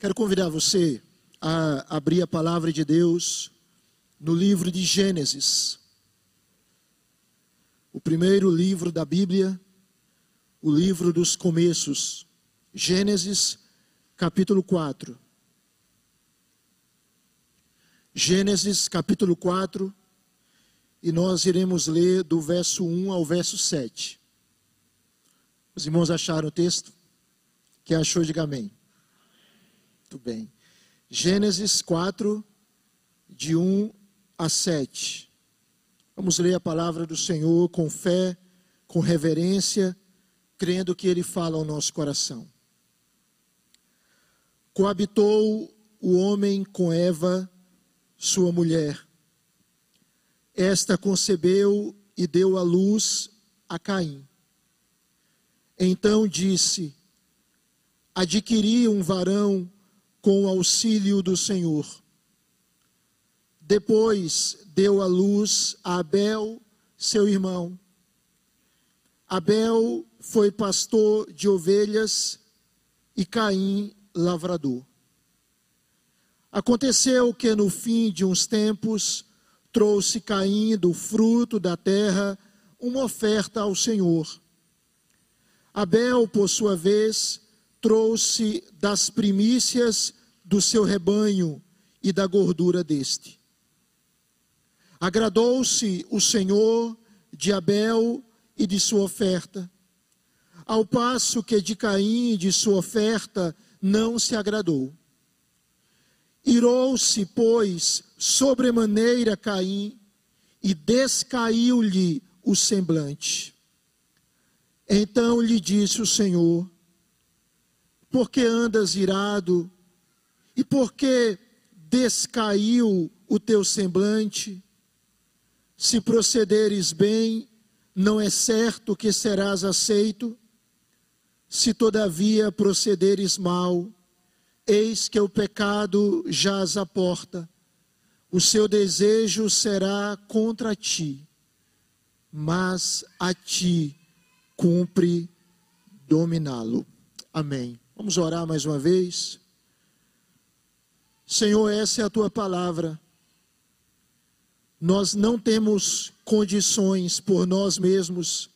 Quero convidar você a abrir a palavra de Deus no livro de Gênesis. O primeiro livro da Bíblia, o livro dos começos. Gênesis, capítulo 4. Gênesis, capítulo 4, e nós iremos ler do verso 1 ao verso 7. Os irmãos acharam o texto? Quem achou, diga amém. Muito bem. Gênesis 4, de 1 a 7. Vamos ler a palavra do Senhor com fé, com reverência, crendo que Ele fala ao nosso coração. Coabitou o homem com Eva, sua mulher. Esta concebeu e deu à luz a Caim. Então disse: Adquiri um varão com o auxílio do Senhor. Depois deu à luz a Abel, seu irmão. Abel foi pastor de ovelhas e Caim lavrador. Aconteceu que no fim de uns tempos trouxe Caim do fruto da terra uma oferta ao Senhor. Abel, por sua vez, trouxe das primícias do seu rebanho e da gordura deste. Agradou-se o Senhor de Abel e de sua oferta, ao passo que de Caim e de sua oferta não se agradou. Irou-se, pois, sobremaneira Caim e descaiu-lhe o semblante. Então lhe disse o Senhor: por que andas irado? E por que descaiu o teu semblante? Se procederes bem, não é certo que serás aceito. Se todavia procederes mal, eis que o pecado jaz à porta. O seu desejo será contra ti, mas a ti cumpre dominá-lo. Amém. Vamos orar mais uma vez. Senhor, essa é a tua palavra. Nós não temos condições por nós mesmos,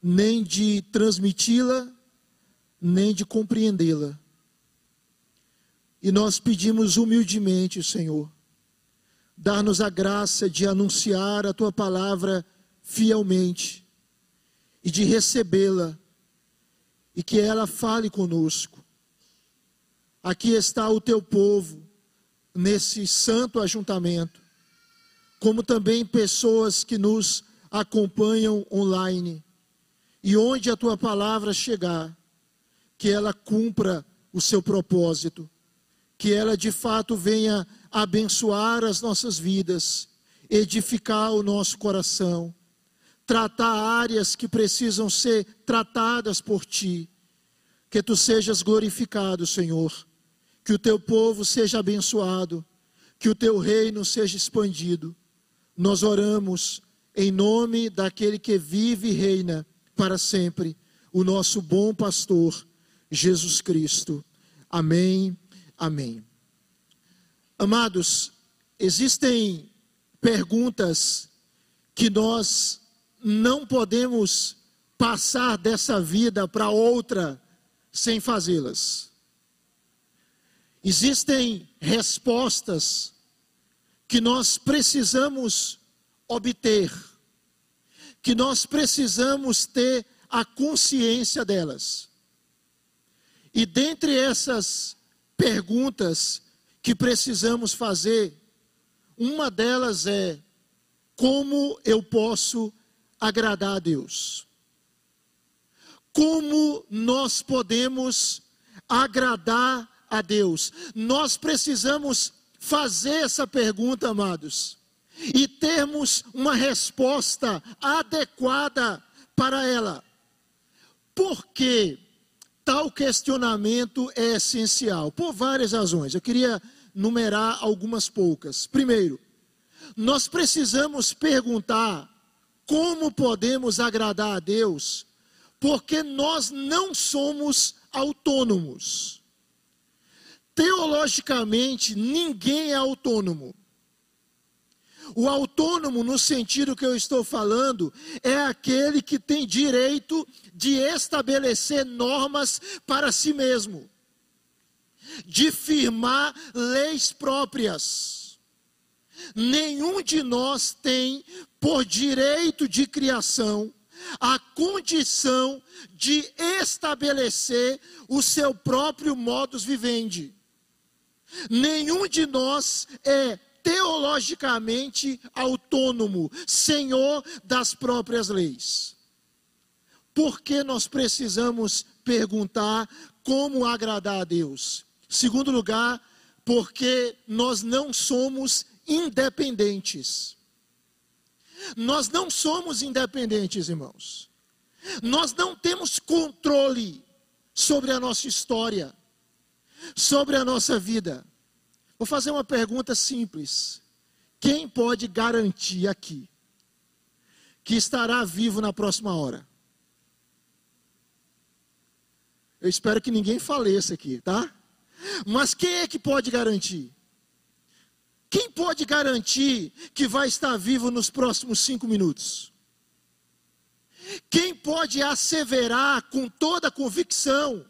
nem de transmiti-la, nem de compreendê-la. E nós pedimos humildemente, Senhor, dar-nos a graça de anunciar a tua palavra fielmente e de recebê-la e que ela fale conosco. Aqui está o teu povo, nesse santo ajuntamento, como também pessoas que nos acompanham online. E onde a tua palavra chegar, que ela cumpra o seu propósito, que ela de fato venha abençoar as nossas vidas, edificar o nosso coração tratar áreas que precisam ser tratadas por ti. Que tu sejas glorificado, Senhor. Que o teu povo seja abençoado. Que o teu reino seja expandido. Nós oramos em nome daquele que vive e reina para sempre, o nosso bom pastor, Jesus Cristo. Amém. Amém. Amados, existem perguntas que nós não podemos passar dessa vida para outra sem fazê-las. Existem respostas que nós precisamos obter, que nós precisamos ter a consciência delas. E dentre essas perguntas que precisamos fazer, uma delas é: como eu posso agradar a Deus. Como nós podemos agradar a Deus? Nós precisamos fazer essa pergunta, amados, e termos uma resposta adequada para ela. Por que tal questionamento é essencial? Por várias razões. Eu queria numerar algumas poucas. Primeiro, nós precisamos perguntar como podemos agradar a Deus? Porque nós não somos autônomos. Teologicamente, ninguém é autônomo. O autônomo, no sentido que eu estou falando, é aquele que tem direito de estabelecer normas para si mesmo, de firmar leis próprias. Nenhum de nós tem, por direito de criação, a condição de estabelecer o seu próprio modus vivendi. Nenhum de nós é teologicamente autônomo, senhor das próprias leis. Por que nós precisamos perguntar como agradar a Deus? Segundo lugar, porque nós não somos independentes. Nós não somos independentes, irmãos. Nós não temos controle sobre a nossa história, sobre a nossa vida. Vou fazer uma pergunta simples. Quem pode garantir aqui que estará vivo na próxima hora? Eu espero que ninguém faleça aqui, tá? Mas quem é que pode garantir? Quem pode garantir que vai estar vivo nos próximos cinco minutos? Quem pode asseverar com toda convicção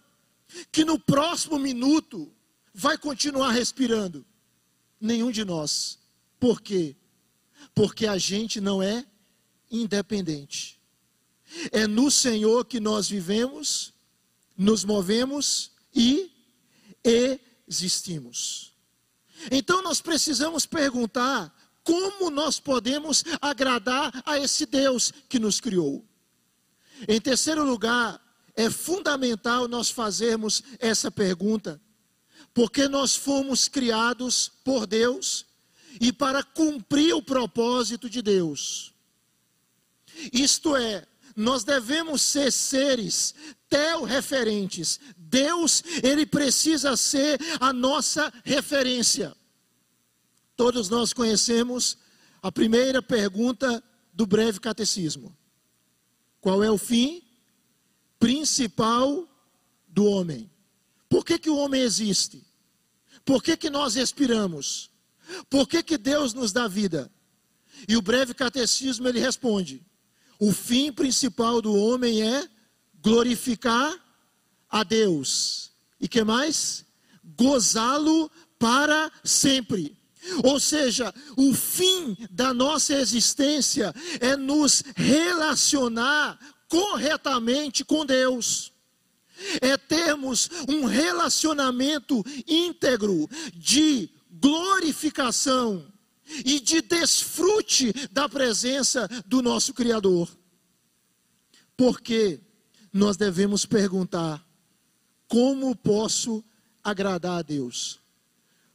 que no próximo minuto vai continuar respirando? Nenhum de nós. Por quê? Porque a gente não é independente. É no Senhor que nós vivemos, nos movemos e existimos. Então nós precisamos perguntar como nós podemos agradar a esse Deus que nos criou. Em terceiro lugar, é fundamental nós fazermos essa pergunta porque nós fomos criados por Deus e para cumprir o propósito de Deus. Isto é, nós devemos ser seres tel-referentes. Deus, ele precisa ser a nossa referência. Todos nós conhecemos a primeira pergunta do breve catecismo. Qual é o fim principal do homem? Por que, que o homem existe? Por que, que nós respiramos? Por que, que Deus nos dá vida? E o breve catecismo ele responde: o fim principal do homem é glorificar a Deus. E que mais? Gozá-lo para sempre. Ou seja, o fim da nossa existência é nos relacionar corretamente com Deus é termos um relacionamento íntegro de glorificação e de desfrute da presença do nosso Criador. Porque nós devemos perguntar: como posso agradar a Deus?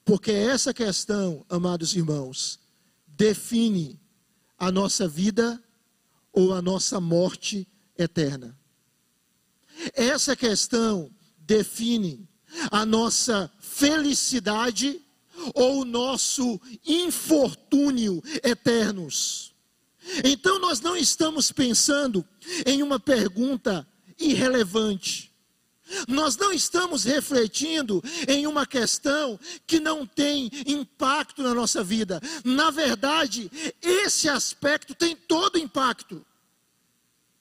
Porque essa questão, amados irmãos, define a nossa vida ou a nossa morte eterna. Essa questão define a nossa felicidade ou o nosso infortúnio eternos. Então nós não estamos pensando em uma pergunta irrelevante. Nós não estamos refletindo em uma questão que não tem impacto na nossa vida. Na verdade, esse aspecto tem todo impacto.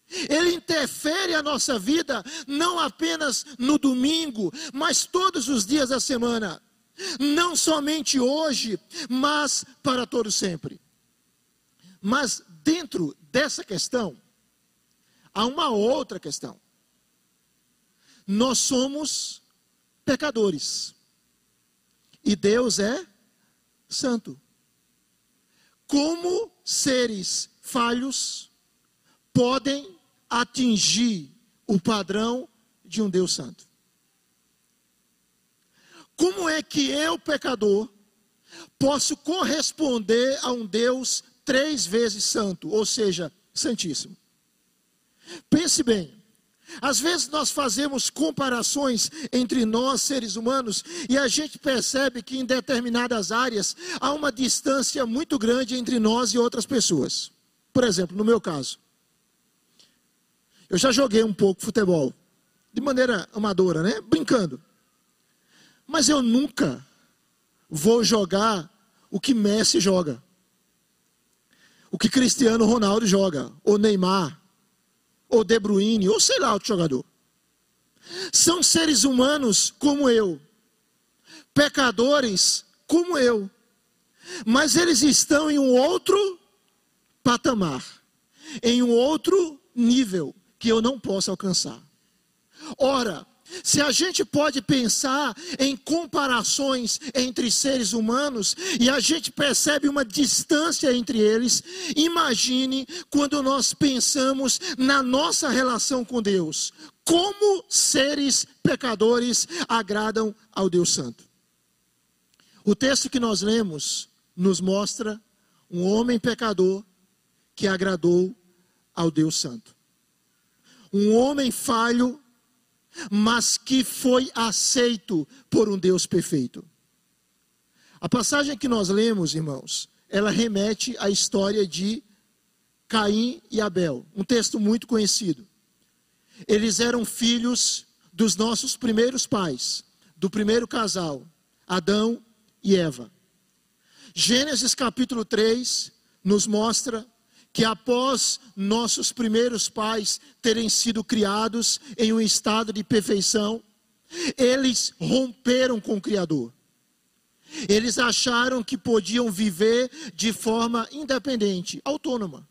Ele interfere a nossa vida não apenas no domingo, mas todos os dias da semana. Não somente hoje, mas para todo sempre. Mas dentro dessa questão, há uma outra questão. Nós somos pecadores. E Deus é santo. Como seres falhos podem atingir o padrão de um Deus santo. Como é que eu, pecador, posso corresponder a um Deus três vezes santo, ou seja, santíssimo? Pense bem. Às vezes nós fazemos comparações entre nós, seres humanos, e a gente percebe que em determinadas áreas há uma distância muito grande entre nós e outras pessoas. Por exemplo, no meu caso, eu já joguei um pouco futebol, de maneira amadora, né? Brincando. Mas eu nunca vou jogar o que Messi joga. O que Cristiano Ronaldo joga, ou Neymar, ou De Bruyne, ou sei lá outro jogador. São seres humanos como eu, pecadores como eu, mas eles estão em um outro patamar, em um outro nível que eu não posso alcançar. Ora, se a gente pode pensar em comparações entre seres humanos e a gente percebe uma distância entre eles, imagine quando nós pensamos na nossa relação com Deus. Como seres pecadores agradam ao Deus Santo? O texto que nós lemos nos mostra um homem pecador que agradou ao Deus Santo. Um homem falho mas que foi aceito por um Deus perfeito. A passagem que nós lemos, irmãos, ela remete à história de Caim e Abel, um texto muito conhecido. Eles eram filhos dos nossos primeiros pais, do primeiro casal, Adão e Eva. Gênesis capítulo 3 nos mostra que após nossos primeiros pais terem sido criados em um estado de perfeição, eles romperam com o Criador. Eles acharam que podiam viver de forma independente, autônoma.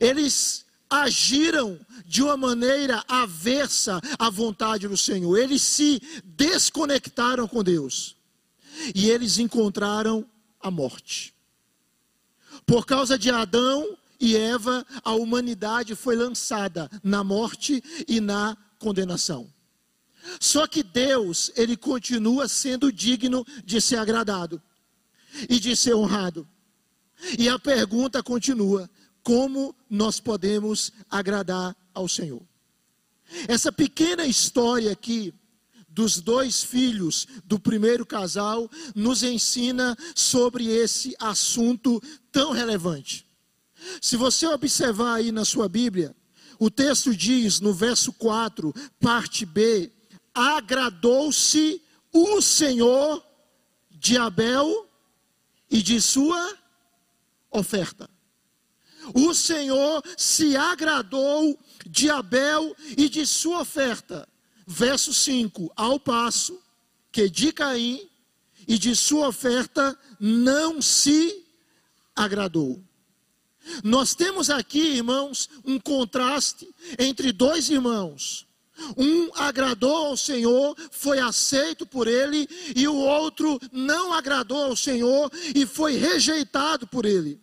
Eles agiram de uma maneira aversa à vontade do Senhor. Eles se desconectaram com Deus. E eles encontraram a morte. Por causa de Adão e Eva, a humanidade foi lançada na morte e na condenação. Só que Deus, ele continua sendo digno de ser agradado e de ser honrado. E a pergunta continua: como nós podemos agradar ao Senhor? Essa pequena história aqui dos dois filhos do primeiro casal nos ensina sobre esse assunto tão relevante. Se você observar aí na sua Bíblia, o texto diz no verso 4, parte B: agradou-se o Senhor de Abel e de sua oferta. O Senhor se agradou de Abel e de sua oferta verso 5: Ao passo que de Caim e de sua oferta não se agradou. Nós temos aqui, irmãos, um contraste entre dois irmãos. Um agradou ao Senhor, foi aceito por ele, e o outro não agradou ao Senhor e foi rejeitado por ele.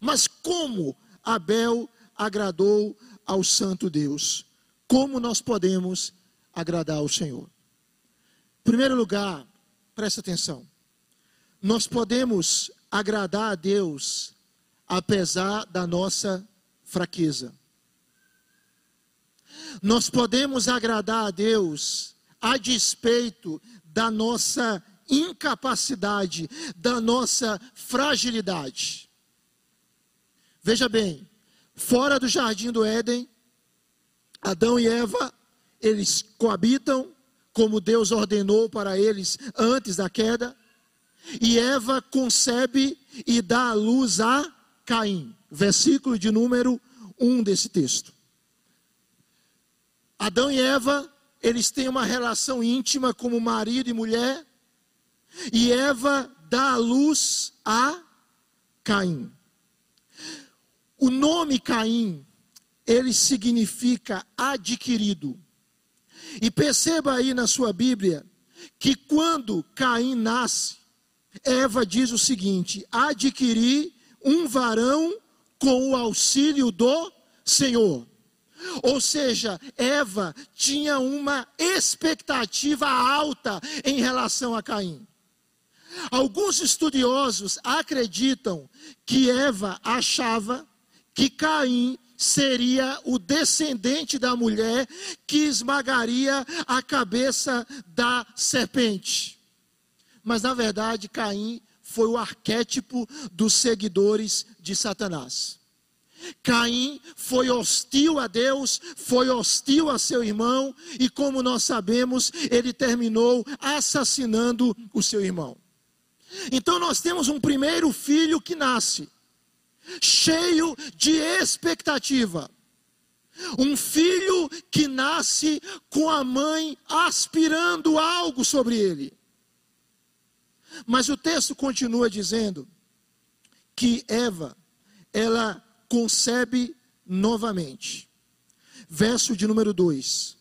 Mas como Abel agradou ao Santo Deus? Como nós podemos agradar ao Senhor. Em primeiro lugar, preste atenção. Nós podemos agradar a Deus apesar da nossa fraqueza. Nós podemos agradar a Deus a despeito da nossa incapacidade, da nossa fragilidade. Veja bem, fora do jardim do Éden, Adão e Eva eles coabitam como Deus ordenou para eles antes da queda. E Eva concebe e dá a luz a Caim. Versículo de número 1 desse texto. Adão e Eva, eles têm uma relação íntima como marido e mulher. E Eva dá a luz a Caim. O nome Caim, ele significa adquirido. E perceba aí na sua Bíblia que quando Caim nasce, Eva diz o seguinte: adquirir um varão com o auxílio do Senhor. Ou seja, Eva tinha uma expectativa alta em relação a Caim. Alguns estudiosos acreditam que Eva achava que Caim seria o descendente da mulher que esmagaria a cabeça da serpente. Mas na verdade, Caim foi o arquétipo dos seguidores de Satanás. Caim foi hostil a Deus, foi hostil a seu irmão, e como nós sabemos, ele terminou assassinando o seu irmão. Então nós temos um primeiro filho que nasce, cheio de expectativa. Um filho que nasce com a mãe aspirando algo sobre ele. Mas o texto continua dizendo que Eva, ela concebe novamente. Verso de número 2.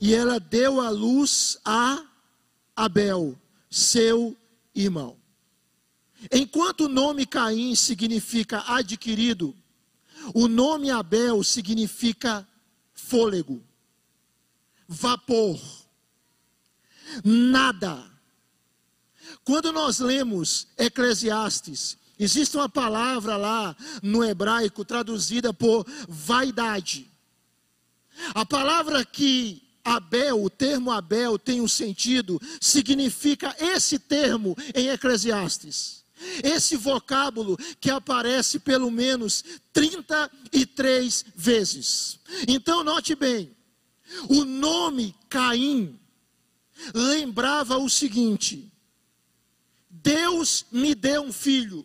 E ela deu a luz a Abel, seu irmão. Enquanto o nome Caim significa adquirido, o nome Abel significa fôlego, vapor, nada. Quando nós lemos Eclesiastes, existe uma palavra lá no hebraico traduzida por vaidade. A palavra que Abel, o termo Abel tem um sentido, significa esse termo em Eclesiastes. Esse vocábulo que aparece pelo menos 33 vezes. Então, note bem: o nome Caim lembrava o seguinte: Deus me deu um filho.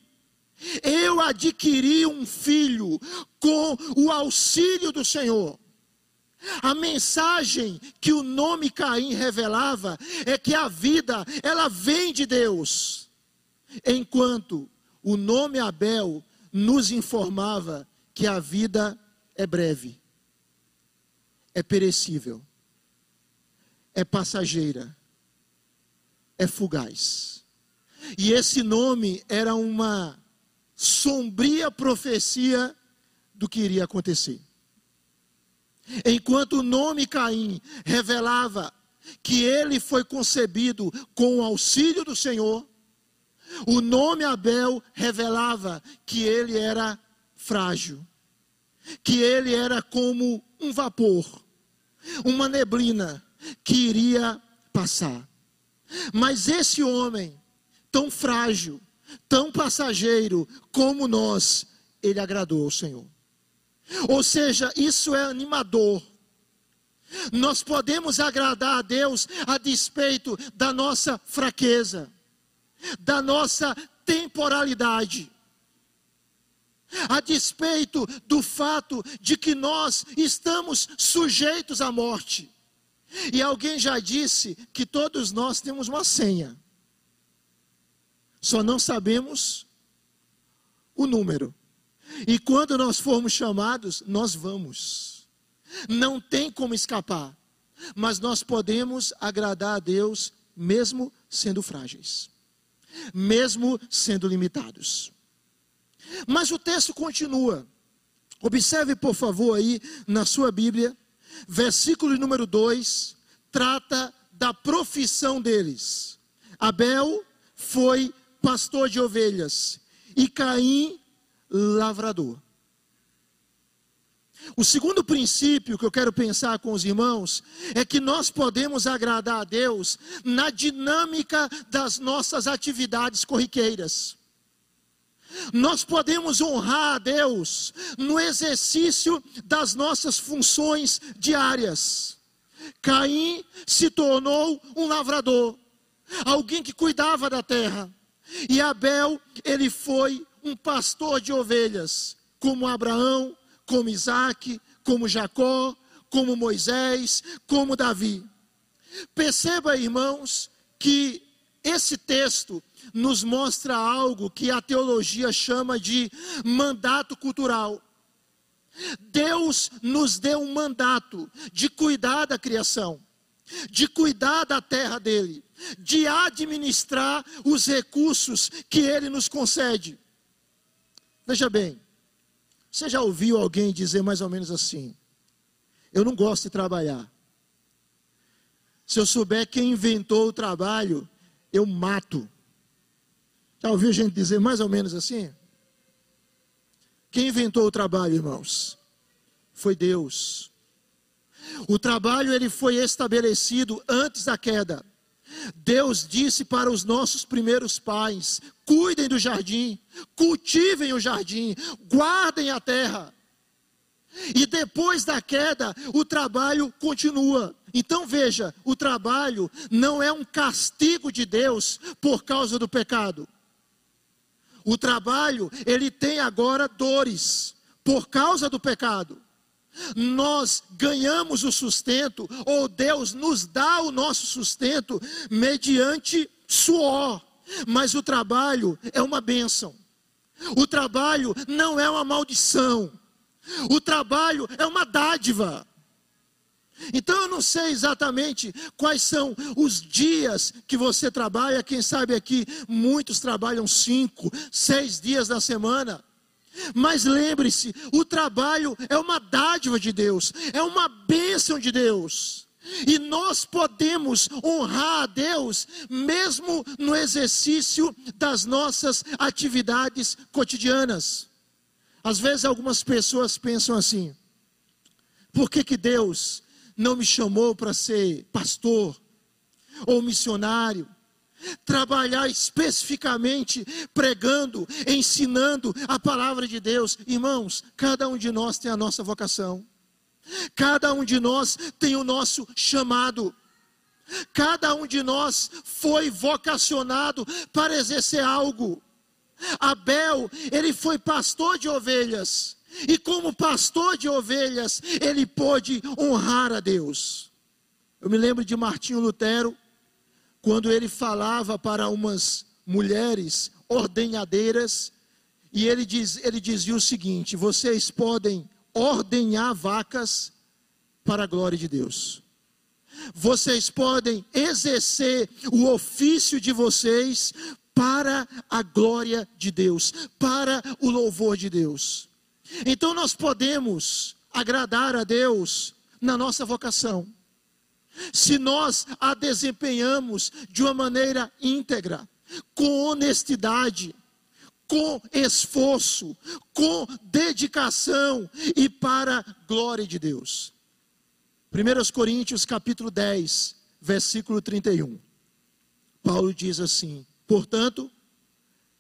Eu adquiri um filho com o auxílio do Senhor. A mensagem que o nome Caim revelava é que a vida, ela vem de Deus. Enquanto o nome Abel nos informava que a vida é breve, é perecível, é passageira, é fugaz. E esse nome era uma sombria profecia do que iria acontecer. Enquanto o nome Caim revelava que ele foi concebido com o auxílio do Senhor, o nome Abel revelava que ele era frágil, que ele era como um vapor, uma neblina que iria passar. Mas esse homem, tão frágil, tão passageiro como nós, ele agradou ao Senhor. Ou seja, isso é animador. Nós podemos agradar a Deus a despeito da nossa fraqueza da nossa temporalidade. A despeito do fato de que nós estamos sujeitos à morte. E alguém já disse que todos nós temos uma senha. Só não sabemos o número. E quando nós formos chamados, nós vamos. Não tem como escapar. Mas nós podemos agradar a Deus mesmo sendo frágeis mesmo sendo limitados. Mas o texto continua. Observe, por favor, aí na sua Bíblia, versículo número 2, trata da profissão deles. Abel foi pastor de ovelhas e Caim, lavrador. O segundo princípio que eu quero pensar com os irmãos é que nós podemos agradar a Deus na dinâmica das nossas atividades corriqueiras. Nós podemos honrar a Deus no exercício das nossas funções diárias. Caim se tornou um lavrador, alguém que cuidava da terra. E Abel, ele foi um pastor de ovelhas, como Abraão, como Isaac, como Jacó, como Moisés, como Davi. Perceba, irmãos, que esse texto nos mostra algo que a teologia chama de mandato cultural. Deus nos deu um mandato de cuidar da criação, de cuidar da terra dele, de administrar os recursos que ele nos concede. Veja bem, você já ouviu alguém dizer mais ou menos assim: Eu não gosto de trabalhar. Se eu souber quem inventou o trabalho, eu mato. Já ouviu gente dizer mais ou menos assim? Quem inventou o trabalho, irmãos? Foi Deus. O trabalho ele foi estabelecido antes da queda. Deus disse para os nossos primeiros pais: cuidem do jardim, cultivem o jardim, guardem a terra. E depois da queda, o trabalho continua. Então veja, o trabalho não é um castigo de Deus por causa do pecado. O trabalho, ele tem agora dores por causa do pecado. Nós ganhamos o sustento, ou Deus nos dá o nosso sustento mediante suor, mas o trabalho é uma bênção. O trabalho não é uma maldição. O trabalho é uma dádiva. Então eu não sei exatamente quais são os dias que você trabalha. Quem sabe aqui muitos trabalham cinco, seis dias na semana. Mas lembre-se, o trabalho é uma dádiva de Deus, é uma bênção de Deus. E nós podemos honrar a Deus mesmo no exercício das nossas atividades cotidianas. Às vezes algumas pessoas pensam assim: por que, que Deus não me chamou para ser pastor ou missionário? Trabalhar especificamente pregando, ensinando a palavra de Deus. Irmãos, cada um de nós tem a nossa vocação. Cada um de nós tem o nosso chamado. Cada um de nós foi vocacionado para exercer algo. Abel, ele foi pastor de ovelhas. E como pastor de ovelhas, ele pôde honrar a Deus. Eu me lembro de Martinho Lutero, quando ele falava para umas mulheres ordenhadeiras, e ele, diz, ele dizia o seguinte: vocês podem ordenhar vacas para a glória de Deus. Vocês podem exercer o ofício de vocês para a glória de Deus, para o louvor de Deus. Então nós podemos agradar a Deus na nossa vocação. Se nós a desempenhamos de uma maneira íntegra, com honestidade, com esforço, com dedicação e para a glória de Deus. 1 Coríntios capítulo 10, versículo 31. Paulo diz assim: Portanto,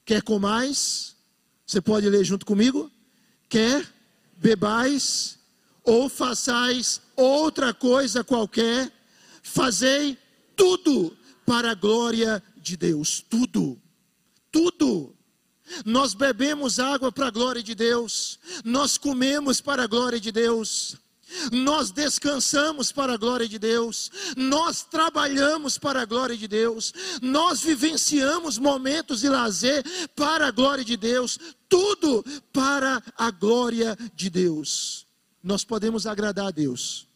quer comais, você pode ler junto comigo? Quer bebais ou façais outra coisa qualquer, fazei tudo para a glória de Deus, tudo. Tudo nós bebemos água para a glória de Deus, nós comemos para a glória de Deus, nós descansamos para a glória de Deus, nós trabalhamos para a glória de Deus, nós vivenciamos momentos de lazer para a glória de Deus, tudo para a glória de Deus. Nós podemos agradar a Deus,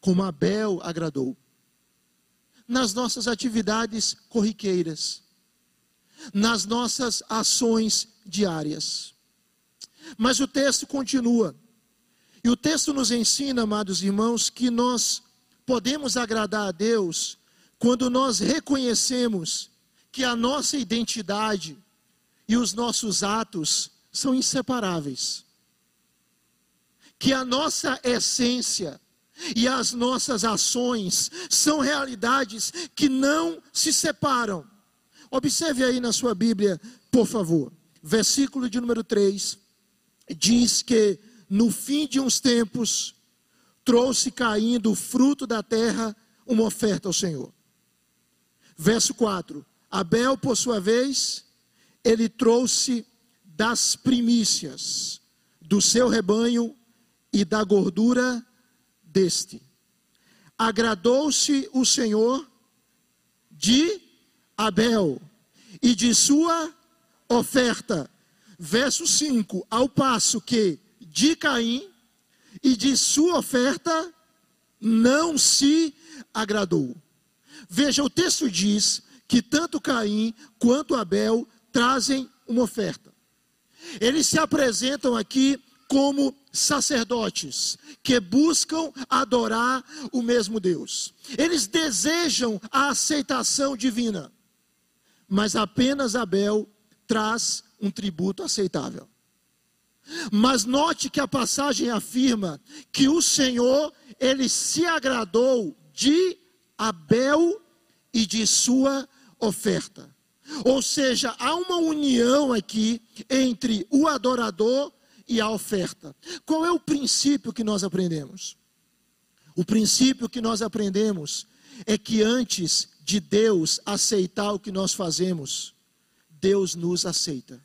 como Abel agradou, nas nossas atividades corriqueiras nas nossas ações diárias. Mas o texto continua. E o texto nos ensina, amados irmãos, que nós podemos agradar a Deus quando nós reconhecemos que a nossa identidade e os nossos atos são inseparáveis. Que a nossa essência e as nossas ações são realidades que não se separam. Observe aí na sua Bíblia, por favor. Versículo de número 3 diz que no fim de uns tempos trouxe caindo o fruto da terra uma oferta ao Senhor. Verso 4: Abel, por sua vez, ele trouxe das primícias do seu rebanho e da gordura deste. Agradou-se o Senhor de Abel e de sua oferta. Verso 5: Ao passo que de Caim e de sua oferta não se agradou. Veja, o texto diz que tanto Caim quanto Abel trazem uma oferta. Eles se apresentam aqui como sacerdotes que buscam adorar o mesmo Deus. Eles desejam a aceitação divina mas apenas Abel traz um tributo aceitável. Mas note que a passagem afirma que o Senhor, ele se agradou de Abel e de sua oferta. Ou seja, há uma união aqui entre o adorador e a oferta. Qual é o princípio que nós aprendemos? O princípio que nós aprendemos é que antes de Deus aceitar o que nós fazemos, Deus nos aceita.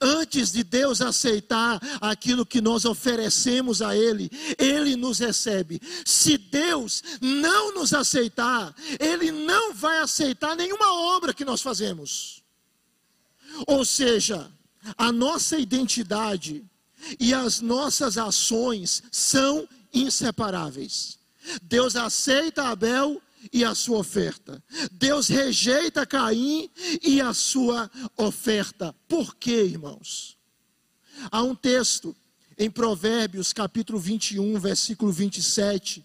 Antes de Deus aceitar aquilo que nós oferecemos a Ele, Ele nos recebe. Se Deus não nos aceitar, Ele não vai aceitar nenhuma obra que nós fazemos. Ou seja, a nossa identidade e as nossas ações são inseparáveis. Deus aceita Abel e a sua oferta. Deus rejeita Caim e a sua oferta. Por quê, irmãos? Há um texto em Provérbios, capítulo 21, versículo 27,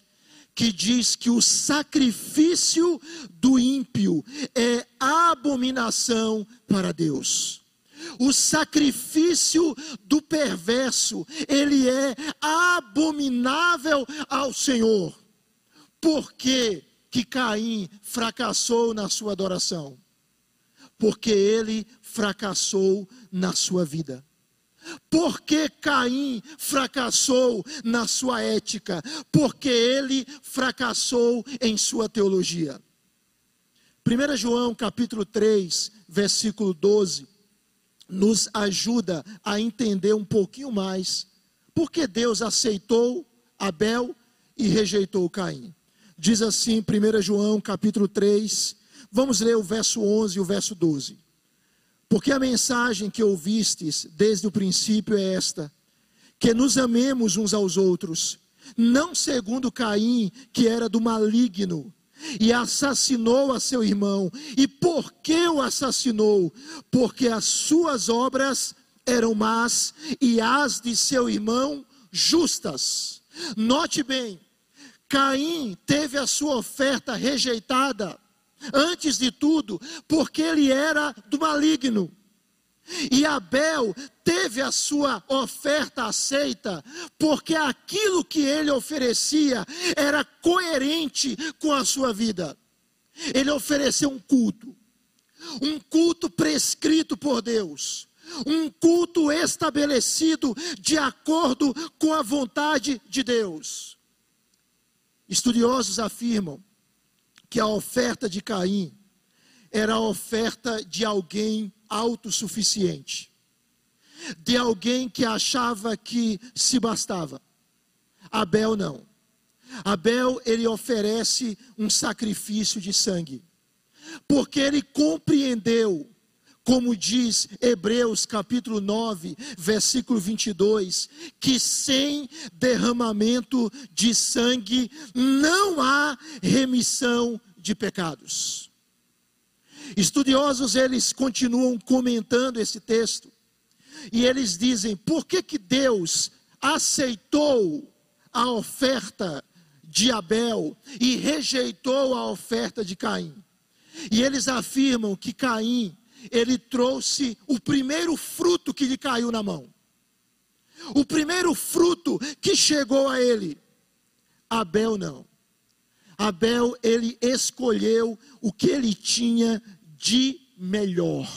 que diz que o sacrifício do ímpio é abominação para Deus. O sacrifício do perverso, ele é abominável ao Senhor. Por quê? Que Caim fracassou na sua adoração? Porque ele fracassou na sua vida. Por que Caim fracassou na sua ética? Porque ele fracassou em sua teologia. 1 João capítulo 3, versículo 12, nos ajuda a entender um pouquinho mais por que Deus aceitou Abel e rejeitou Caim. Diz assim, 1 João capítulo 3, vamos ler o verso 11 e o verso 12. Porque a mensagem que ouvistes desde o princípio é esta: que nos amemos uns aos outros, não segundo Caim, que era do maligno, e assassinou a seu irmão. E por que o assassinou? Porque as suas obras eram más e as de seu irmão justas. Note bem, Caim teve a sua oferta rejeitada, antes de tudo, porque ele era do maligno. E Abel teve a sua oferta aceita, porque aquilo que ele oferecia era coerente com a sua vida. Ele ofereceu um culto, um culto prescrito por Deus, um culto estabelecido de acordo com a vontade de Deus. Estudiosos afirmam que a oferta de Caim era a oferta de alguém autossuficiente, de alguém que achava que se bastava. Abel não. Abel ele oferece um sacrifício de sangue, porque ele compreendeu como diz Hebreus capítulo 9, versículo 22, que sem derramamento de sangue não há remissão de pecados. Estudiosos eles continuam comentando esse texto e eles dizem: por que que Deus aceitou a oferta de Abel e rejeitou a oferta de Caim? E eles afirmam que Caim ele trouxe o primeiro fruto que lhe caiu na mão. O primeiro fruto que chegou a ele. Abel não. Abel, ele escolheu o que ele tinha de melhor.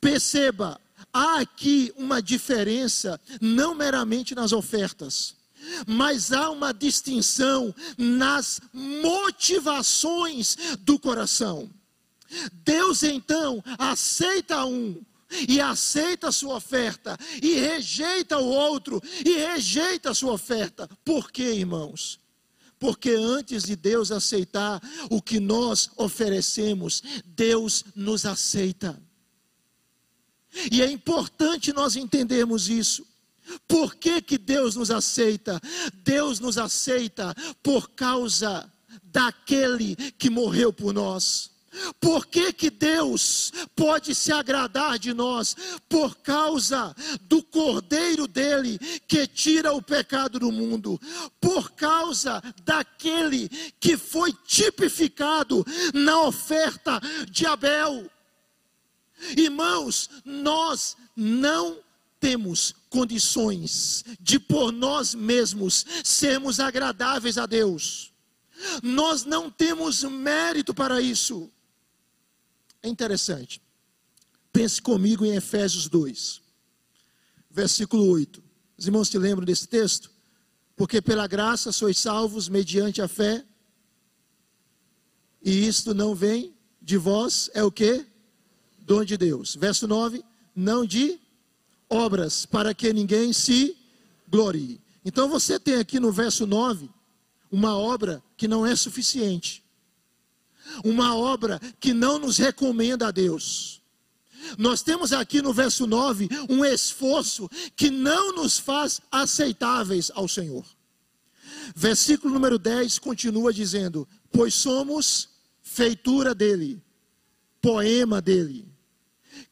Perceba, há aqui uma diferença, não meramente nas ofertas, mas há uma distinção nas motivações do coração. Deus então aceita um e aceita a sua oferta e rejeita o outro e rejeita a sua oferta. Por quê, irmãos? Porque antes de Deus aceitar o que nós oferecemos, Deus nos aceita. E é importante nós entendermos isso. Por que, que Deus nos aceita? Deus nos aceita por causa daquele que morreu por nós. Por que, que Deus pode se agradar de nós? Por causa do Cordeiro dele que tira o pecado do mundo, por causa daquele que foi tipificado na oferta de Abel. Irmãos, nós não temos condições de por nós mesmos sermos agradáveis a Deus. Nós não temos mérito para isso. É interessante. Pense comigo em Efésios 2, versículo 8. Os irmãos se lembram desse texto? Porque pela graça sois salvos mediante a fé. E isto não vem de vós, é o que? Dom de Deus. Verso 9: não de obras, para que ninguém se glorie. Então você tem aqui no verso 9 uma obra que não é suficiente. Uma obra que não nos recomenda a Deus. Nós temos aqui no verso 9 um esforço que não nos faz aceitáveis ao Senhor. Versículo número 10 continua dizendo: Pois somos feitura dele, poema dele,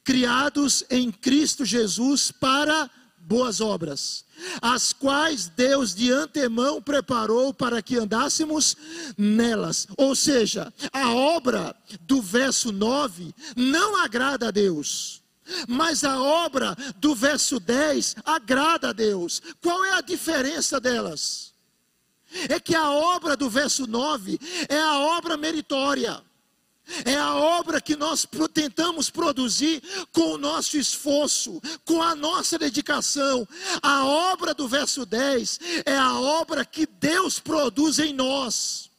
criados em Cristo Jesus para boas obras, as quais Deus de antemão preparou para que andássemos nelas. Ou seja, a obra do verso 9 não agrada a Deus. Mas a obra do verso 10 agrada a Deus. Qual é a diferença delas? É que a obra do verso 9 é a obra meritória. É a obra que nós tentamos produzir com o nosso esforço, com a nossa dedicação. A obra do verso 10 é a obra que Deus produz em nós,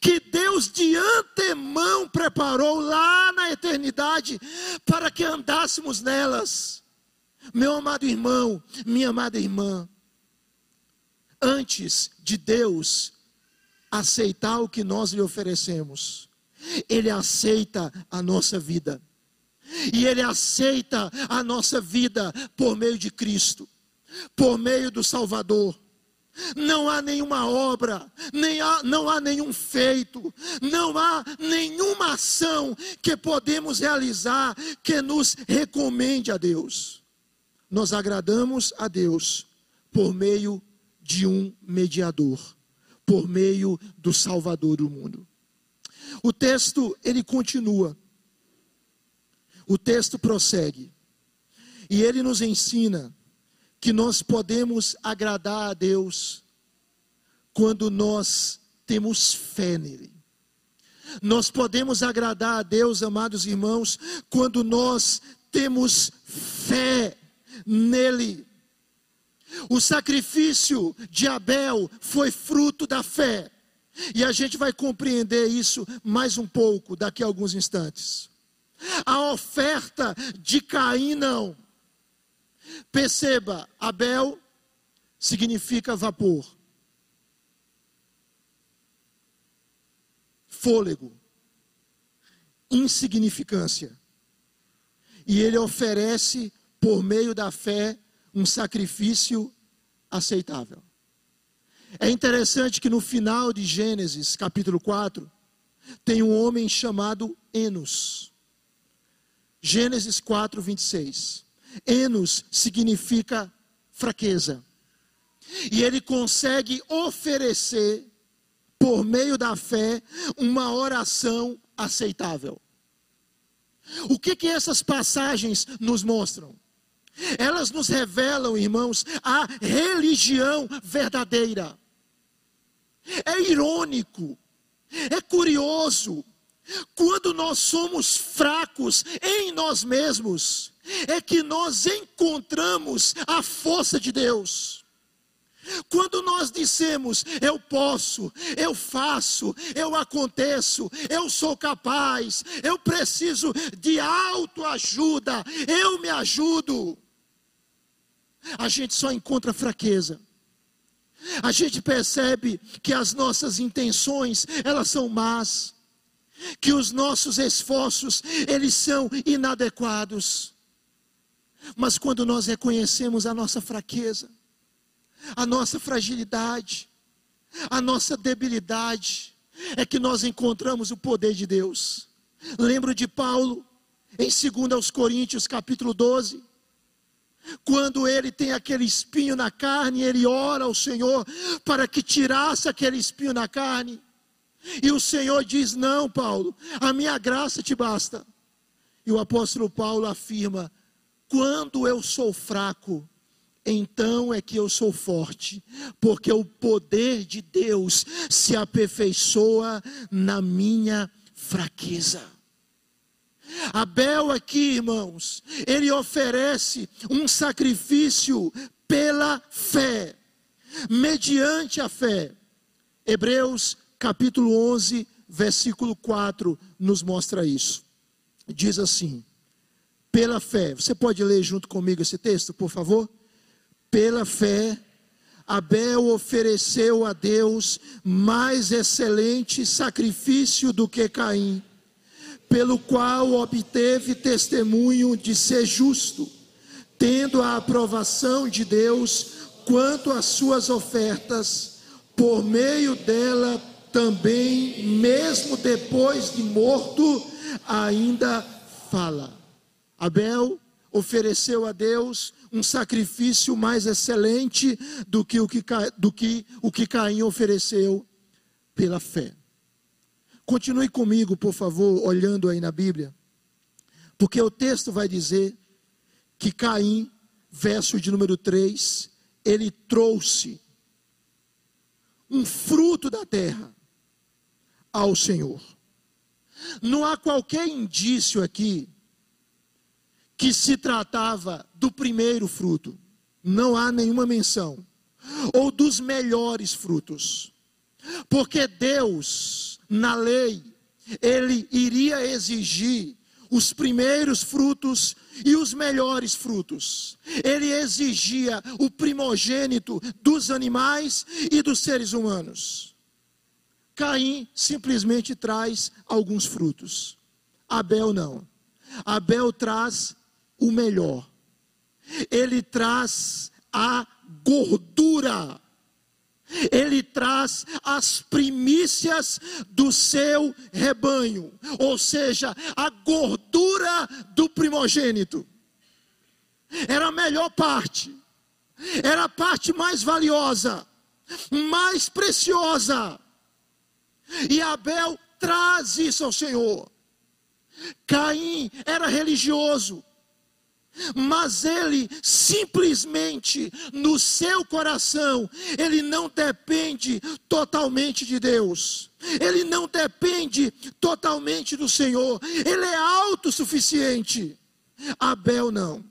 que Deus de antemão preparou lá na eternidade para que andássemos nelas. Meu amado irmão, minha amada irmã, antes de Deus aceitar o que nós lhe oferecemos, ele aceita a nossa vida. E Ele aceita a nossa vida por meio de Cristo, por meio do Salvador. Não há nenhuma obra, nem há, não há nenhum feito, não há nenhuma ação que podemos realizar que nos recomende a Deus. Nós agradamos a Deus por meio de um mediador, por meio do Salvador do mundo. O texto, ele continua. O texto prossegue. E ele nos ensina que nós podemos agradar a Deus quando nós temos fé nele. Nós podemos agradar a Deus, amados irmãos, quando nós temos fé nele. O sacrifício de Abel foi fruto da fé. E a gente vai compreender isso mais um pouco daqui a alguns instantes. A oferta de Caim não. Perceba, Abel significa vapor, fôlego, insignificância. E ele oferece, por meio da fé, um sacrifício aceitável. É interessante que no final de Gênesis, capítulo 4, tem um homem chamado Enos. Gênesis 4, 26. Enos significa fraqueza. E ele consegue oferecer, por meio da fé, uma oração aceitável. O que que essas passagens nos mostram? Elas nos revelam, irmãos, a religião verdadeira. É irônico, é curioso, quando nós somos fracos em nós mesmos, é que nós encontramos a força de Deus. Quando nós dissemos, eu posso, eu faço, eu aconteço, eu sou capaz, eu preciso de autoajuda, eu me ajudo a gente só encontra fraqueza. A gente percebe que as nossas intenções, elas são más, que os nossos esforços, eles são inadequados. Mas quando nós reconhecemos a nossa fraqueza, a nossa fragilidade, a nossa debilidade, é que nós encontramos o poder de Deus. Lembro de Paulo, em 2 Coríntios, capítulo 12, quando ele tem aquele espinho na carne, ele ora ao Senhor para que tirasse aquele espinho na carne. E o Senhor diz: Não, Paulo, a minha graça te basta. E o apóstolo Paulo afirma: Quando eu sou fraco, então é que eu sou forte, porque o poder de Deus se aperfeiçoa na minha fraqueza. Abel aqui, irmãos, ele oferece um sacrifício pela fé, mediante a fé. Hebreus capítulo 11, versículo 4 nos mostra isso. Diz assim: pela fé, você pode ler junto comigo esse texto, por favor? Pela fé, Abel ofereceu a Deus mais excelente sacrifício do que Caim, pelo qual obteve testemunho de ser justo, tendo a aprovação de Deus quanto às suas ofertas, por meio dela também, mesmo depois de morto, ainda fala. Abel ofereceu a Deus um sacrifício mais excelente do que o que, do que, o que Caim ofereceu pela fé. Continue comigo, por favor, olhando aí na Bíblia, porque o texto vai dizer que Caim, verso de número 3, ele trouxe um fruto da terra ao Senhor. Não há qualquer indício aqui que se tratava do primeiro fruto, não há nenhuma menção, ou dos melhores frutos, porque Deus, na lei, ele iria exigir os primeiros frutos e os melhores frutos. Ele exigia o primogênito dos animais e dos seres humanos. Caim simplesmente traz alguns frutos. Abel não. Abel traz o melhor. Ele traz a gordura. Ele traz as primícias do seu rebanho, ou seja, a gordura do primogênito. Era a melhor parte, era a parte mais valiosa, mais preciosa. E Abel traz isso ao Senhor. Caim era religioso, mas ele simplesmente no seu coração, ele não depende totalmente de Deus. Ele não depende totalmente do Senhor. Ele é autossuficiente. Abel não.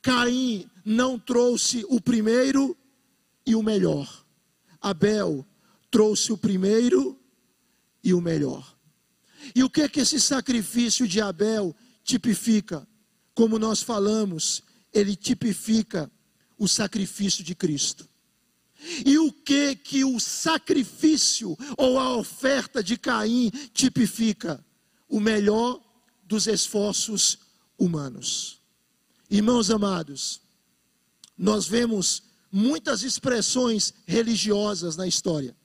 Caim não trouxe o primeiro e o melhor. Abel trouxe o primeiro e o melhor. E o que é que esse sacrifício de Abel tipifica? Como nós falamos, ele tipifica o sacrifício de Cristo. E o que que o sacrifício ou a oferta de Caim tipifica? O melhor dos esforços humanos. Irmãos amados, nós vemos muitas expressões religiosas na história,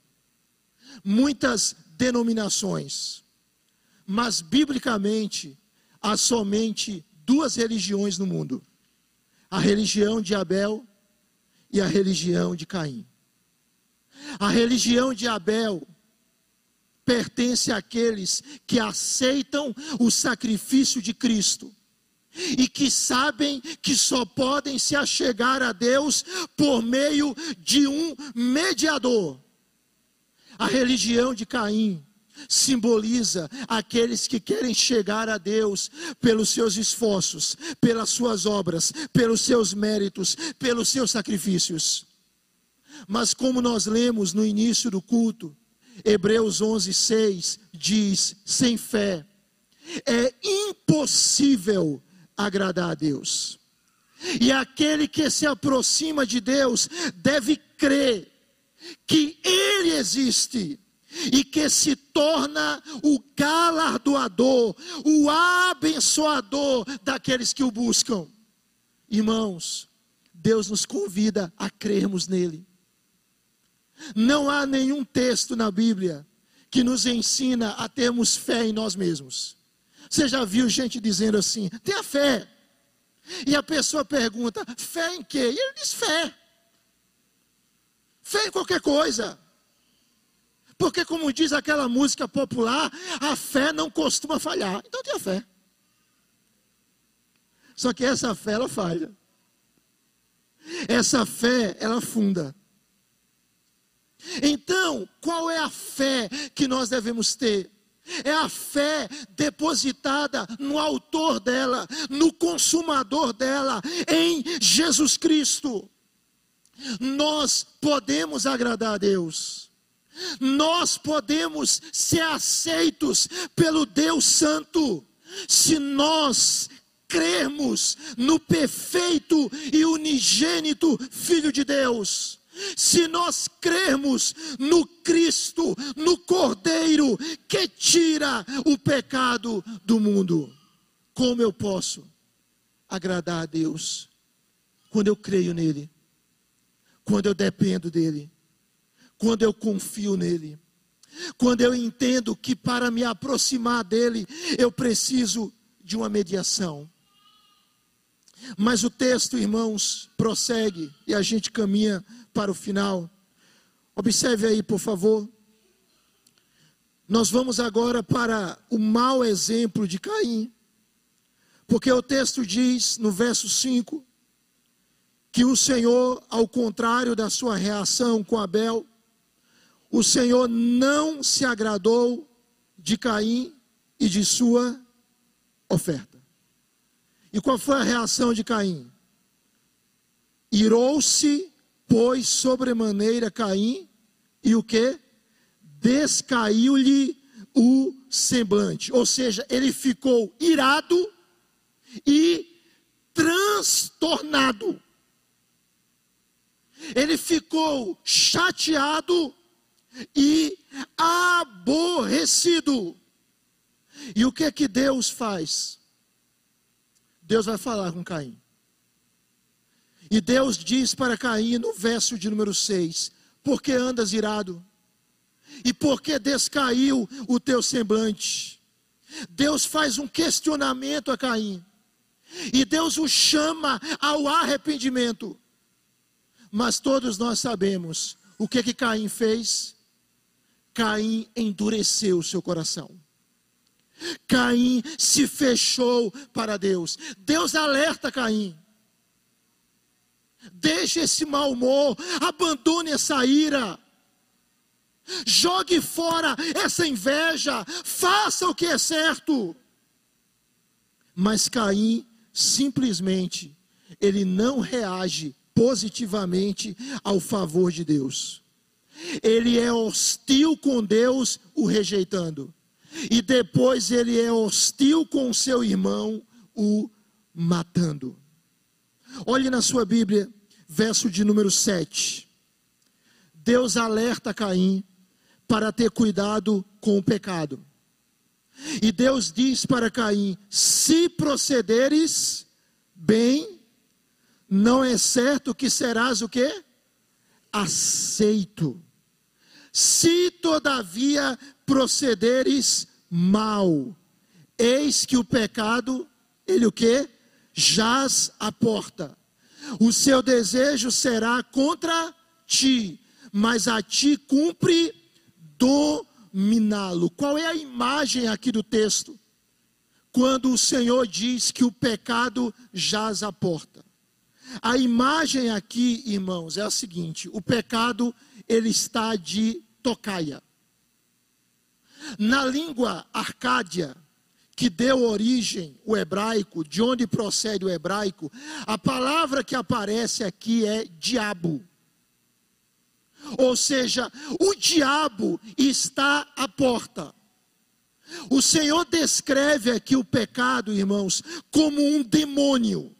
muitas denominações, mas biblicamente há somente duas religiões no mundo: a religião de Abel e a religião de Caim. A religião de Abel pertence àqueles que aceitam o sacrifício de Cristo e que sabem que só podem se achegar a Deus por meio de um mediador. A religião de Caim simboliza aqueles que querem chegar a Deus pelos seus esforços, pelas suas obras, pelos seus méritos, pelos seus sacrifícios. Mas como nós lemos no início do culto, Hebreus 11:6 diz: sem fé é impossível agradar a Deus. E aquele que se aproxima de Deus deve crer que ele existe e que se torna o galardoador, o abençoador daqueles que o buscam. Irmãos, Deus nos convida a crermos nele. Não há nenhum texto na Bíblia que nos ensina a termos fé em nós mesmos. Você já viu gente dizendo assim: tenha fé. E a pessoa pergunta: fé em quê? E ele diz: fé. Fé em qualquer coisa. Porque, como diz aquela música popular, a fé não costuma falhar. Então tenha fé. Só que essa fé ela falha. Essa fé ela funda. Então, qual é a fé que nós devemos ter? é a fé depositada no autor dela, no consumador dela, em Jesus Cristo. Nós podemos agradar a Deus. Nós podemos ser aceitos pelo Deus Santo se nós crermos no perfeito e unigênito Filho de Deus. Se nós crermos no Cristo, no Cordeiro que tira o pecado do mundo, como eu posso agradar a Deus quando eu creio nele, quando eu dependo dele, quando eu confio nele, quando eu entendo que para me aproximar dele eu preciso de uma mediação. Mas o texto, irmãos, prossegue e a gente caminha para o final. Observe aí, por favor. Nós vamos agora para o mau exemplo de Caim. Porque o texto diz, no verso 5, que o Senhor, ao contrário da sua reação com Abel, o Senhor não se agradou de Caim e de sua oferta. E qual foi a reação de Caim? Irou-se Pois sobremaneira Caim e o que? Descaiu-lhe o semblante. Ou seja, ele ficou irado e transtornado. Ele ficou chateado e aborrecido. E o que é que Deus faz? Deus vai falar com Caim. E Deus diz para Caim no verso de número 6: Por que andas irado? E por que descaiu o teu semblante? Deus faz um questionamento a Caim. E Deus o chama ao arrependimento. Mas todos nós sabemos o que que Caim fez? Caim endureceu o seu coração. Caim se fechou para Deus. Deus alerta Caim. Deixe esse mau humor, abandone essa ira. Jogue fora essa inveja, faça o que é certo. Mas Caim simplesmente ele não reage positivamente ao favor de Deus. Ele é hostil com Deus, o rejeitando. E depois ele é hostil com seu irmão, o matando. Olhe na sua Bíblia, verso de número 7. Deus alerta Caim para ter cuidado com o pecado. E Deus diz para Caim: se procederes bem, não é certo que serás o quê? Aceito. Se todavia procederes mal, eis que o pecado, ele o quê? jaz à porta. O seu desejo será contra ti, mas a ti cumpre dominá-lo. Qual é a imagem aqui do texto? Quando o Senhor diz que o pecado jaz à porta. A imagem aqui, irmãos, é a seguinte: o pecado ele está de tocaia. Na língua arcádia, que deu origem o hebraico, de onde procede o hebraico, a palavra que aparece aqui é diabo. Ou seja, o diabo está à porta. O Senhor descreve aqui o pecado, irmãos, como um demônio,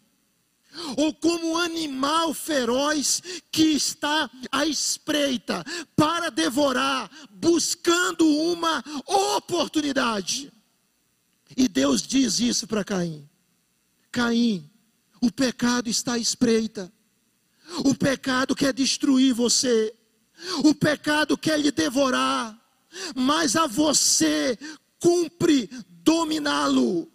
ou como um animal feroz que está à espreita para devorar, buscando uma oportunidade. E Deus diz isso para Caim: Caim, o pecado está à espreita, o pecado quer destruir você, o pecado quer lhe devorar, mas a você cumpre dominá-lo.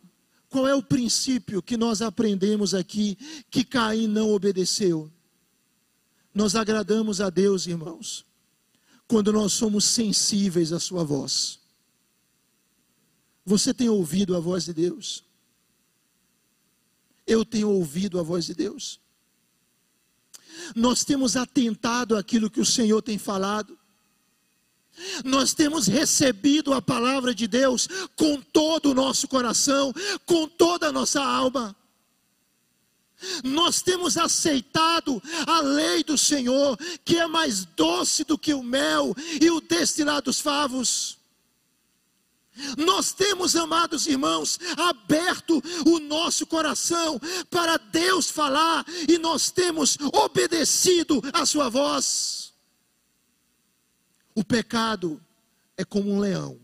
Qual é o princípio que nós aprendemos aqui que Caim não obedeceu? Nós agradamos a Deus, irmãos, quando nós somos sensíveis à Sua voz. Você tem ouvido a voz de Deus? Eu tenho ouvido a voz de Deus. Nós temos atentado àquilo que o Senhor tem falado. Nós temos recebido a palavra de Deus com todo o nosso coração, com toda a nossa alma. Nós temos aceitado a lei do Senhor, que é mais doce do que o mel e o destilar dos favos. Nós temos, amados irmãos, aberto o nosso coração para Deus falar e nós temos obedecido a Sua voz. O pecado é como um leão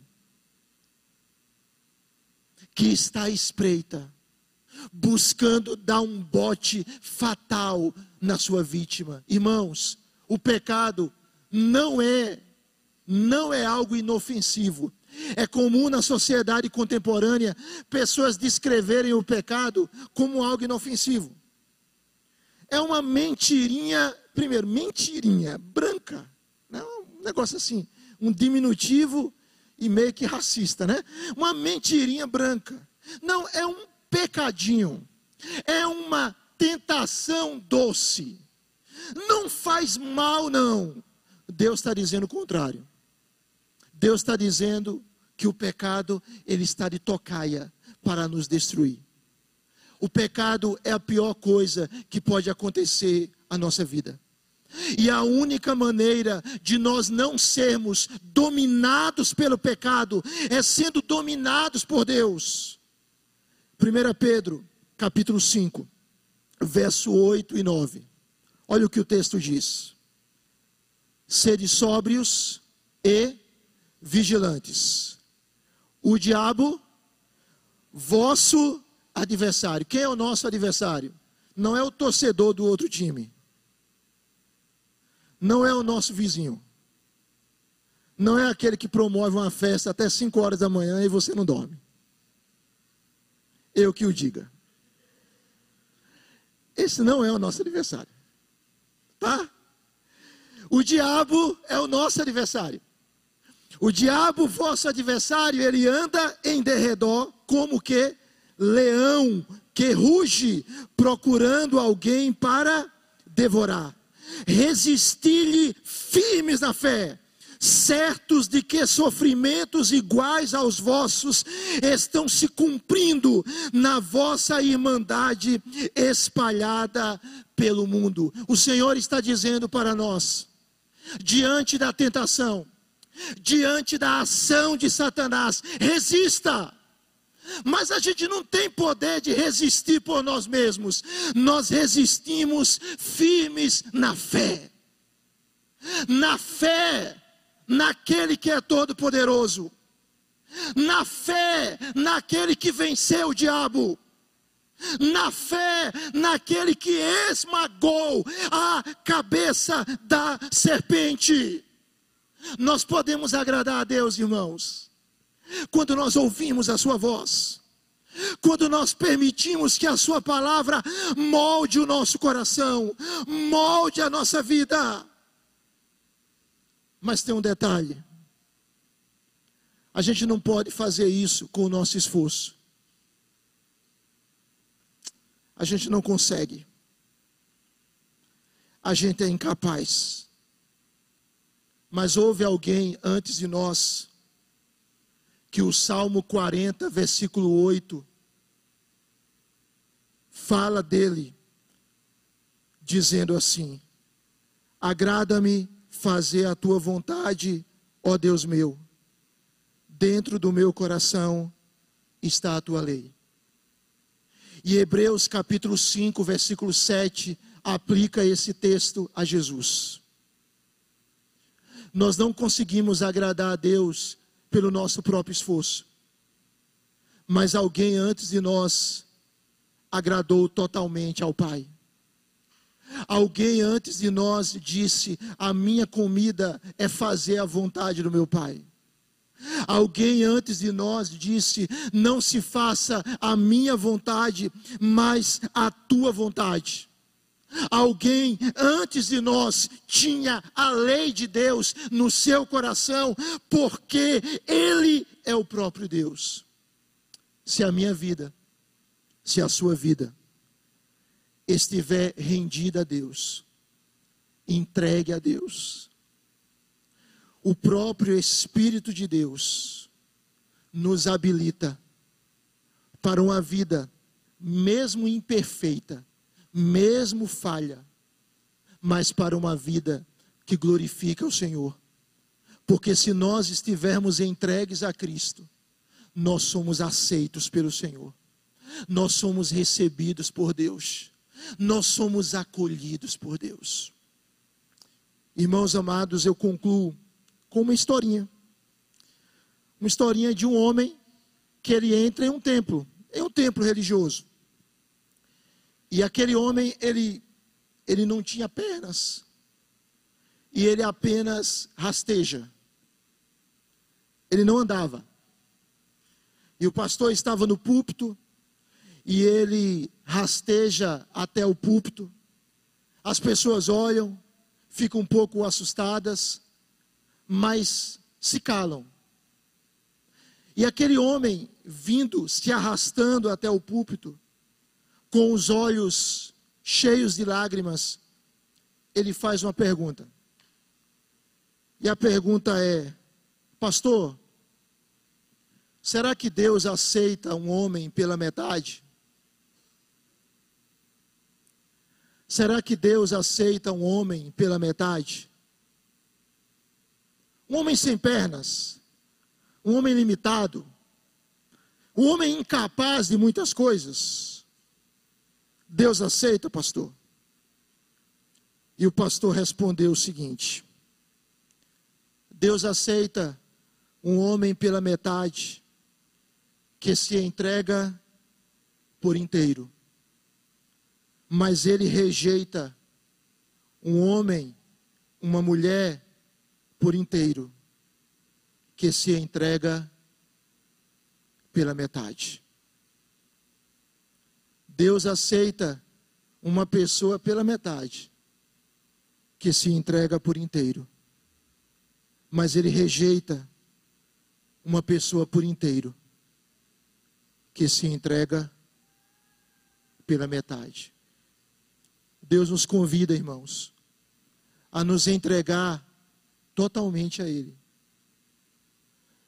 que está à espreita, buscando dar um bote fatal na sua vítima. Irmãos, o pecado não é não é algo inofensivo. É comum na sociedade contemporânea pessoas descreverem o pecado como algo inofensivo. É uma mentirinha, primeiro, mentirinha branca. Negócio assim, um diminutivo e meio que racista, né? Uma mentirinha branca. Não, é um pecadinho. É uma tentação doce. Não faz mal, não. Deus está dizendo o contrário. Deus está dizendo que o pecado ele está de tocaia para nos destruir. O pecado é a pior coisa que pode acontecer à nossa vida. E a única maneira de nós não sermos dominados pelo pecado é sendo dominados por Deus. 1 Pedro, capítulo 5, verso 8 e 9. Olha o que o texto diz: Sede sóbrios e vigilantes. O diabo, vosso adversário. Quem é o nosso adversário? Não é o torcedor do outro time. Não é o nosso vizinho. Não é aquele que promove uma festa até 5 horas da manhã e você não dorme. Eu que o diga. Esse não é o nosso adversário. Tá? O diabo é o nosso adversário. O diabo, vosso adversário, ele anda em derredor como que leão que ruge procurando alguém para devorar. Resisti-lhe firmes na fé, certos de que sofrimentos iguais aos vossos estão se cumprindo na vossa irmandade espalhada pelo mundo. O Senhor está dizendo para nós, diante da tentação, diante da ação de Satanás. Resista. Mas a gente não tem poder de resistir por nós mesmos. Nós resistimos firmes na fé. Na fé naquele que é todo poderoso. Na fé naquele que venceu o diabo na fé naquele que esmagou a cabeça da serpente. Nós podemos agradar a Deus, irmãos, quando nós ouvimos a Sua voz, quando nós permitimos que a Sua palavra molde o nosso coração, molde a nossa vida. Mas tem um detalhe: a gente não pode fazer isso com o nosso esforço. A gente não consegue. A gente é incapaz. Mas houve alguém antes de nós que o Salmo 40, versículo 8, fala dele, dizendo assim: Agrada-me fazer a tua vontade, ó Deus meu, dentro do meu coração está a tua lei. E Hebreus capítulo 5, versículo 7, aplica esse texto a Jesus. Nós não conseguimos agradar a Deus pelo nosso próprio esforço. Mas alguém antes de nós agradou totalmente ao Pai. Alguém antes de nós disse: A minha comida é fazer a vontade do meu Pai. Alguém antes de nós disse: Não se faça a minha vontade, mas a tua vontade. Alguém antes de nós tinha a lei de Deus no seu coração, porque Ele é o próprio Deus. Se a minha vida, se a sua vida estiver rendida a Deus, entregue a Deus. o próprio Espírito de Deus nos habilita para uma vida, mesmo imperfeita, mesmo falha, mas para uma vida que glorifica o Senhor. Porque se nós estivermos entregues a Cristo, nós somos aceitos pelo Senhor, nós somos recebidos por Deus, nós somos acolhidos por Deus. Irmãos amados, eu concluo com uma historinha. Uma historinha de um homem que ele entra em um templo, em um templo religioso. E aquele homem, ele, ele não tinha pernas. E ele apenas rasteja. Ele não andava. E o pastor estava no púlpito e ele rasteja até o púlpito. As pessoas olham, ficam um pouco assustadas, mas se calam. E aquele homem vindo, se arrastando até o púlpito, com os olhos cheios de lágrimas, ele faz uma pergunta. E a pergunta é: Pastor, será que Deus aceita um homem pela metade? Será que Deus aceita um homem pela metade? Um homem sem pernas, um homem limitado, um homem incapaz de muitas coisas. Deus aceita, pastor? E o pastor respondeu o seguinte: Deus aceita um homem pela metade que se entrega por inteiro mas ele rejeita um homem, uma mulher por inteiro, que se entrega pela metade. Deus aceita uma pessoa pela metade, que se entrega por inteiro, mas ele rejeita uma pessoa por inteiro, que se entrega pela metade. Deus nos convida, irmãos, a nos entregar totalmente a Ele.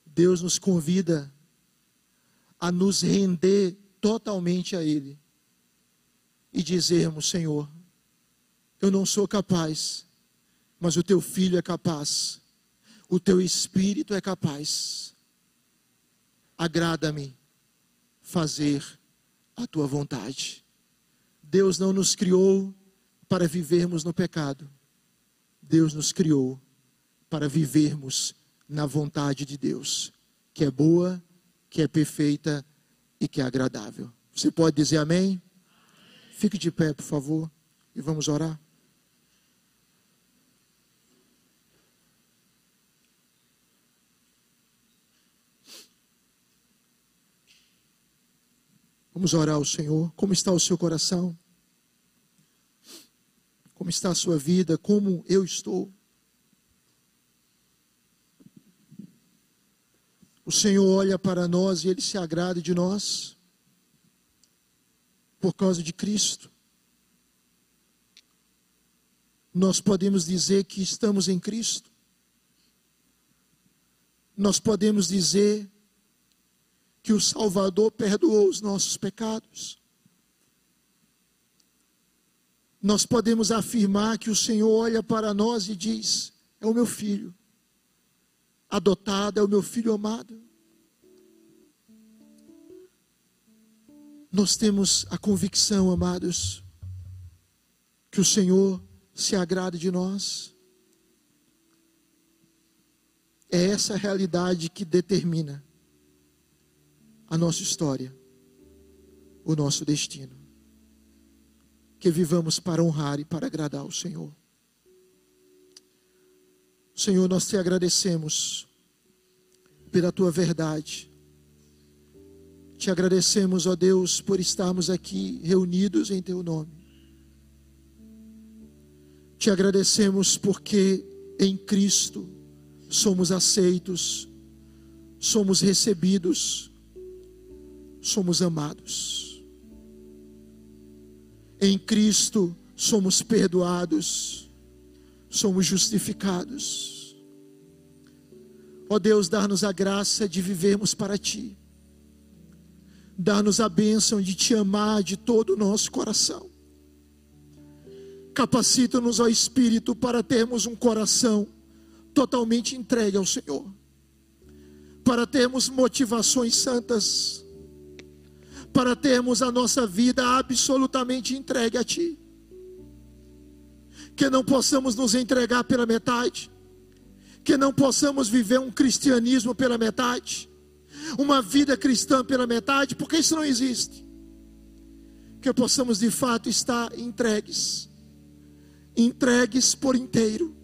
Deus nos convida a nos render totalmente a Ele e dizermos: Senhor, eu não sou capaz, mas o teu filho é capaz, o teu espírito é capaz. Agrada-me fazer a tua vontade. Deus não nos criou para vivermos no pecado. Deus nos criou para vivermos na vontade de Deus, que é boa, que é perfeita e que é agradável. Você pode dizer amém? Fique de pé, por favor, e vamos orar. Vamos orar ao Senhor. Como está o seu coração? Como está a sua vida? Como eu estou? O Senhor olha para nós e Ele se agrada de nós por causa de Cristo. Nós podemos dizer que estamos em Cristo. Nós podemos dizer que o Salvador perdoou os nossos pecados nós podemos afirmar que o Senhor olha para nós e diz: É o meu filho, adotado, é o meu filho amado. Nós temos a convicção, amados, que o Senhor se agrada de nós. É essa realidade que determina a nossa história, o nosso destino que vivamos para honrar e para agradar o Senhor. Senhor, nós te agradecemos pela tua verdade. Te agradecemos, ó Deus, por estarmos aqui reunidos em teu nome. Te agradecemos porque em Cristo somos aceitos, somos recebidos, somos amados. Em Cristo somos perdoados, somos justificados. Ó Deus, dá-nos a graça de vivermos para Ti. Dá-nos a bênção de Te amar de todo o nosso coração. Capacita-nos, ó Espírito, para termos um coração totalmente entregue ao Senhor. Para termos motivações santas. Para termos a nossa vida absolutamente entregue a Ti. Que não possamos nos entregar pela metade que não possamos viver um cristianismo pela metade, uma vida cristã pela metade, porque isso não existe. Que possamos de fato estar entregues, entregues por inteiro,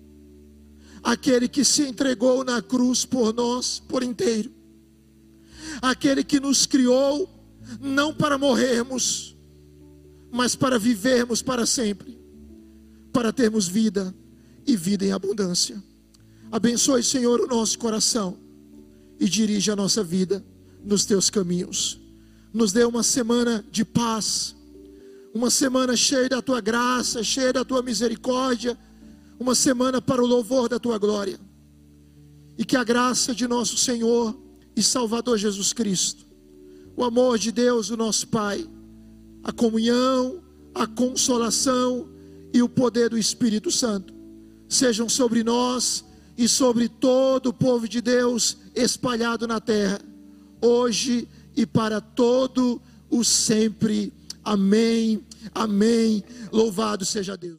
aquele que se entregou na cruz por nós por inteiro, aquele que nos criou não para morrermos, mas para vivermos para sempre, para termos vida e vida em abundância. Abençoe, Senhor, o nosso coração e dirige a nossa vida nos teus caminhos. Nos dê uma semana de paz, uma semana cheia da tua graça, cheia da tua misericórdia, uma semana para o louvor da tua glória. E que a graça de nosso Senhor e Salvador Jesus Cristo, o amor de Deus, o nosso Pai, a comunhão, a consolação e o poder do Espírito Santo sejam sobre nós e sobre todo o povo de Deus espalhado na terra, hoje e para todo o sempre. Amém. Amém. Louvado seja Deus.